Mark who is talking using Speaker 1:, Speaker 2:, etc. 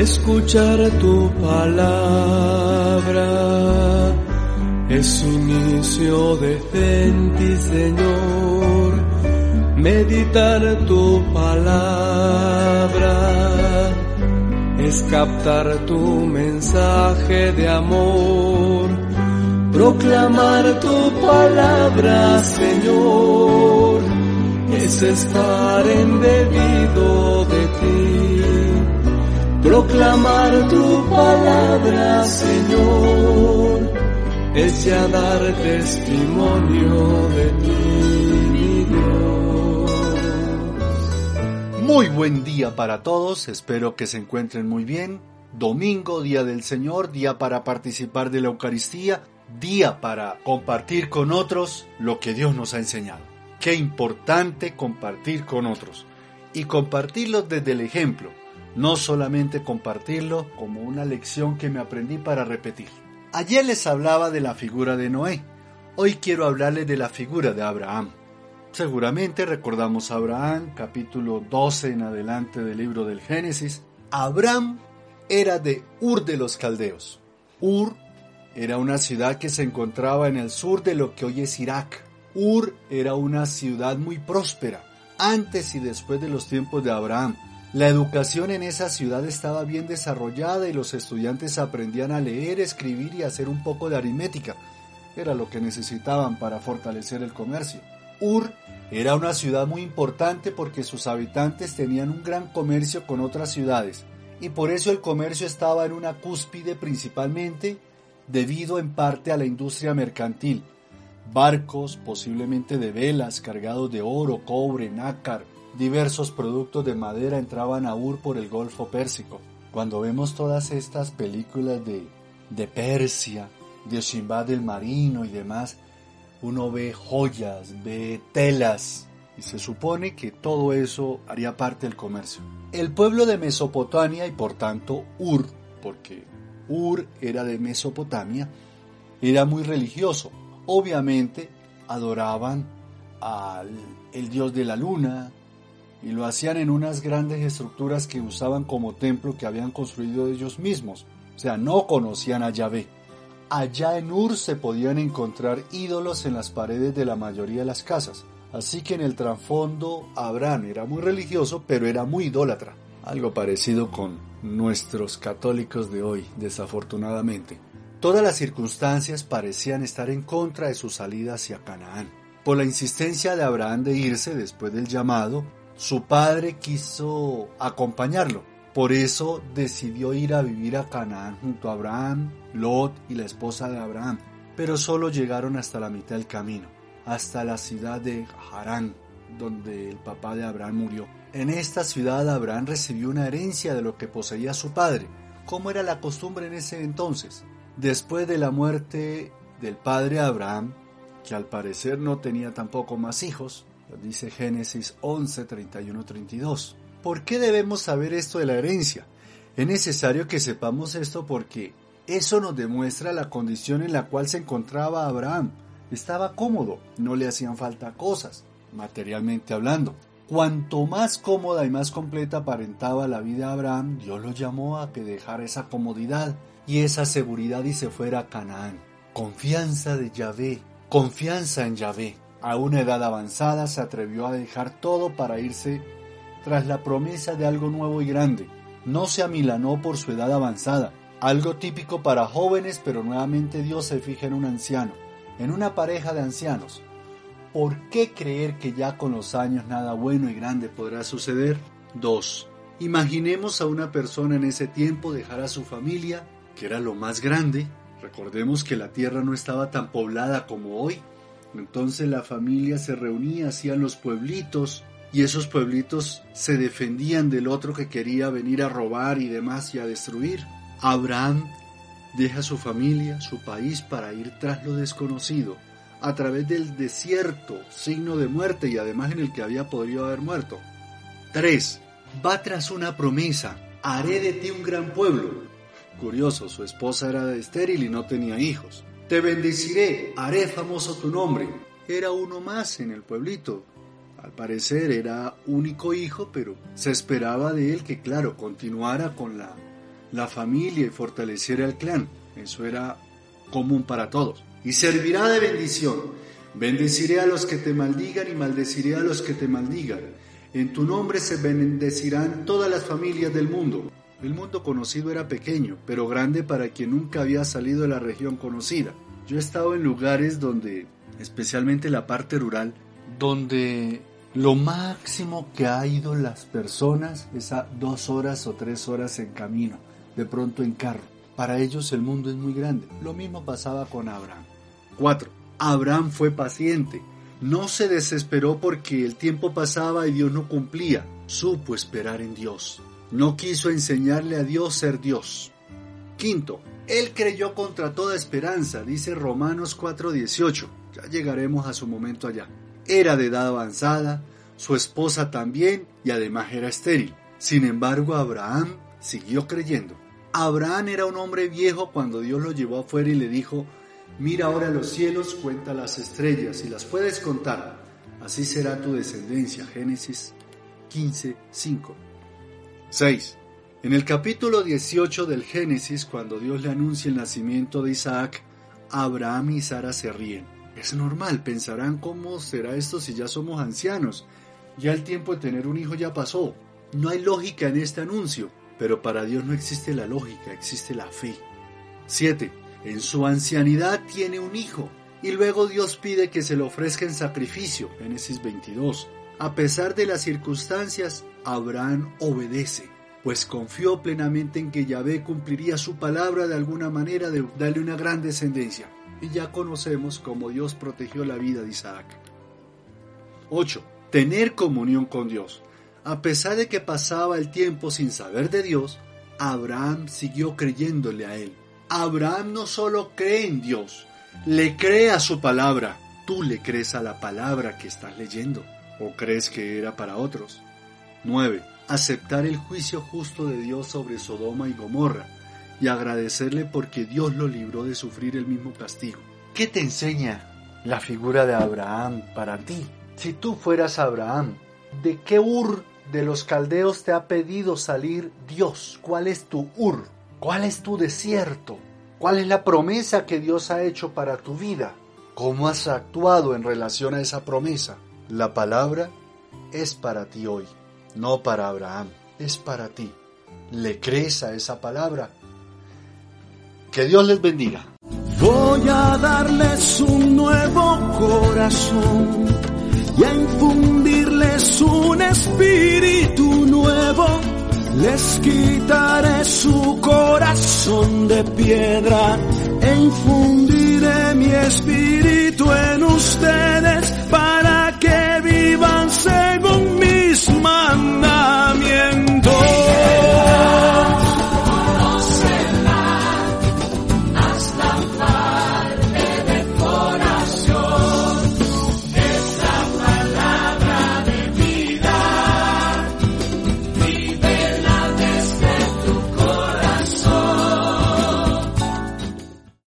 Speaker 1: escuchar tu palabra es inicio de ti, Señor, meditar tu palabra es captar tu mensaje de amor, proclamar tu palabra, Señor, es estar en debido de ti proclamar tu palabra, Señor, es ya dar testimonio de ti.
Speaker 2: Muy buen día para todos, espero que se encuentren muy bien. Domingo, día del Señor, día para participar de la Eucaristía, día para compartir con otros lo que Dios nos ha enseñado. Qué importante compartir con otros y compartirlo desde el ejemplo no solamente compartirlo como una lección que me aprendí para repetir. Ayer les hablaba de la figura de Noé, hoy quiero hablarles de la figura de Abraham. Seguramente recordamos a Abraham, capítulo 12 en adelante del libro del Génesis. Abraham era de Ur de los Caldeos. Ur era una ciudad que se encontraba en el sur de lo que hoy es Irak. Ur era una ciudad muy próspera, antes y después de los tiempos de Abraham. La educación en esa ciudad estaba bien desarrollada y los estudiantes aprendían a leer, escribir y hacer un poco de aritmética. Era lo que necesitaban para fortalecer el comercio. Ur era una ciudad muy importante porque sus habitantes tenían un gran comercio con otras ciudades y por eso el comercio estaba en una cúspide principalmente debido en parte a la industria mercantil. Barcos, posiblemente de velas, cargados de oro, cobre, nácar, Diversos productos de madera entraban a Ur por el Golfo Pérsico. Cuando vemos todas estas películas de, de Persia, de Simbad del Marino y demás, uno ve joyas, ve telas, y se supone que todo eso haría parte del comercio. El pueblo de Mesopotamia y por tanto Ur, porque Ur era de Mesopotamia, era muy religioso. Obviamente adoraban al el dios de la luna, y lo hacían en unas grandes estructuras que usaban como templo que habían construido ellos mismos. O sea, no conocían a Yahvé. Allá en Ur se podían encontrar ídolos en las paredes de la mayoría de las casas. Así que en el trasfondo Abraham era muy religioso, pero era muy idólatra. Algo parecido con nuestros católicos de hoy, desafortunadamente. Todas las circunstancias parecían estar en contra de su salida hacia Canaán. Por la insistencia de Abraham de irse después del llamado, su padre quiso acompañarlo. Por eso decidió ir a vivir a Canaán junto a Abraham, Lot y la esposa de Abraham. Pero solo llegaron hasta la mitad del camino, hasta la ciudad de Harán, donde el papá de Abraham murió. En esta ciudad Abraham recibió una herencia de lo que poseía su padre, como era la costumbre en ese entonces. Después de la muerte del padre Abraham, que al parecer no tenía tampoco más hijos, dice Génesis 11, 31, 32. ¿Por qué debemos saber esto de la herencia? Es necesario que sepamos esto porque eso nos demuestra la condición en la cual se encontraba Abraham. Estaba cómodo, no le hacían falta cosas, materialmente hablando. Cuanto más cómoda y más completa aparentaba la vida de Abraham, Dios lo llamó a que dejara esa comodidad y esa seguridad y se fuera a Canaán. Confianza de Yahvé, confianza en Yahvé. A una edad avanzada se atrevió a dejar todo para irse tras la promesa de algo nuevo y grande. No se amilanó por su edad avanzada, algo típico para jóvenes, pero nuevamente Dios se fija en un anciano, en una pareja de ancianos. ¿Por qué creer que ya con los años nada bueno y grande podrá suceder? 2. Imaginemos a una persona en ese tiempo dejar a su familia, que era lo más grande. Recordemos que la tierra no estaba tan poblada como hoy. Entonces la familia se reunía, hacían los pueblitos y esos pueblitos se defendían del otro que quería venir a robar y demás y a destruir. Abraham deja su familia, su país para ir tras lo desconocido, a través del desierto, signo de muerte y además en el que había podido haber muerto. 3. Va tras una promesa, haré de ti un gran pueblo. Curioso, su esposa era estéril y no tenía hijos. Te bendeciré, haré famoso tu nombre. Era uno más en el pueblito. Al parecer era único hijo, pero se esperaba de él que, claro, continuara con la la familia y fortaleciera el clan. Eso era común para todos. Y servirá de bendición. Bendeciré a los que te maldigan y maldeciré a los que te maldigan. En tu nombre se bendecirán todas las familias del mundo. El mundo conocido era pequeño, pero grande para quien nunca había salido de la región conocida. Yo he estado en lugares donde, especialmente la parte rural, donde lo máximo que ha ido las personas es a dos horas o tres horas en camino, de pronto en carro. Para ellos el mundo es muy grande. Lo mismo pasaba con Abraham. 4. Abraham fue paciente. No se desesperó porque el tiempo pasaba y Dios no cumplía. Supo esperar en Dios. No quiso enseñarle a Dios ser Dios. Quinto, él creyó contra toda esperanza, dice Romanos 4:18. Ya llegaremos a su momento allá. Era de edad avanzada, su esposa también y además era estéril. Sin embargo, Abraham siguió creyendo. Abraham era un hombre viejo cuando Dios lo llevó afuera y le dijo, mira ahora los cielos, cuenta las estrellas y las puedes contar. Así será tu descendencia. Génesis 15, 5. 6. En el capítulo 18 del Génesis, cuando Dios le anuncia el nacimiento de Isaac, Abraham y Sara se ríen. Es normal, pensarán cómo será esto si ya somos ancianos. Ya el tiempo de tener un hijo ya pasó. No hay lógica en este anuncio, pero para Dios no existe la lógica, existe la fe. 7. En su ancianidad tiene un hijo, y luego Dios pide que se le ofrezca en sacrificio. Génesis 22. A pesar de las circunstancias, Abraham obedece pues confió plenamente en que Yahvé cumpliría su palabra de alguna manera de darle una gran descendencia. Y ya conocemos cómo Dios protegió la vida de Isaac. 8. Tener comunión con Dios. A pesar de que pasaba el tiempo sin saber de Dios, Abraham siguió creyéndole a él. Abraham no solo cree en Dios, le cree a su palabra. Tú le crees a la palabra que estás leyendo o crees que era para otros. 9 aceptar el juicio justo de Dios sobre Sodoma y Gomorra y agradecerle porque Dios lo libró de sufrir el mismo castigo. ¿Qué te enseña la figura de Abraham para ti? Si tú fueras Abraham, ¿de qué Ur de los caldeos te ha pedido salir Dios? ¿Cuál es tu Ur? ¿Cuál es tu desierto? ¿Cuál es la promesa que Dios ha hecho para tu vida? ¿Cómo has actuado en relación a esa promesa? La palabra es para ti hoy no para Abraham, es para ti. ¿Le crees a esa palabra? Que Dios les bendiga.
Speaker 1: Voy a darles un nuevo corazón y a infundirles un espíritu nuevo. Les quitaré su corazón de piedra e infundiré mi espíritu en ustedes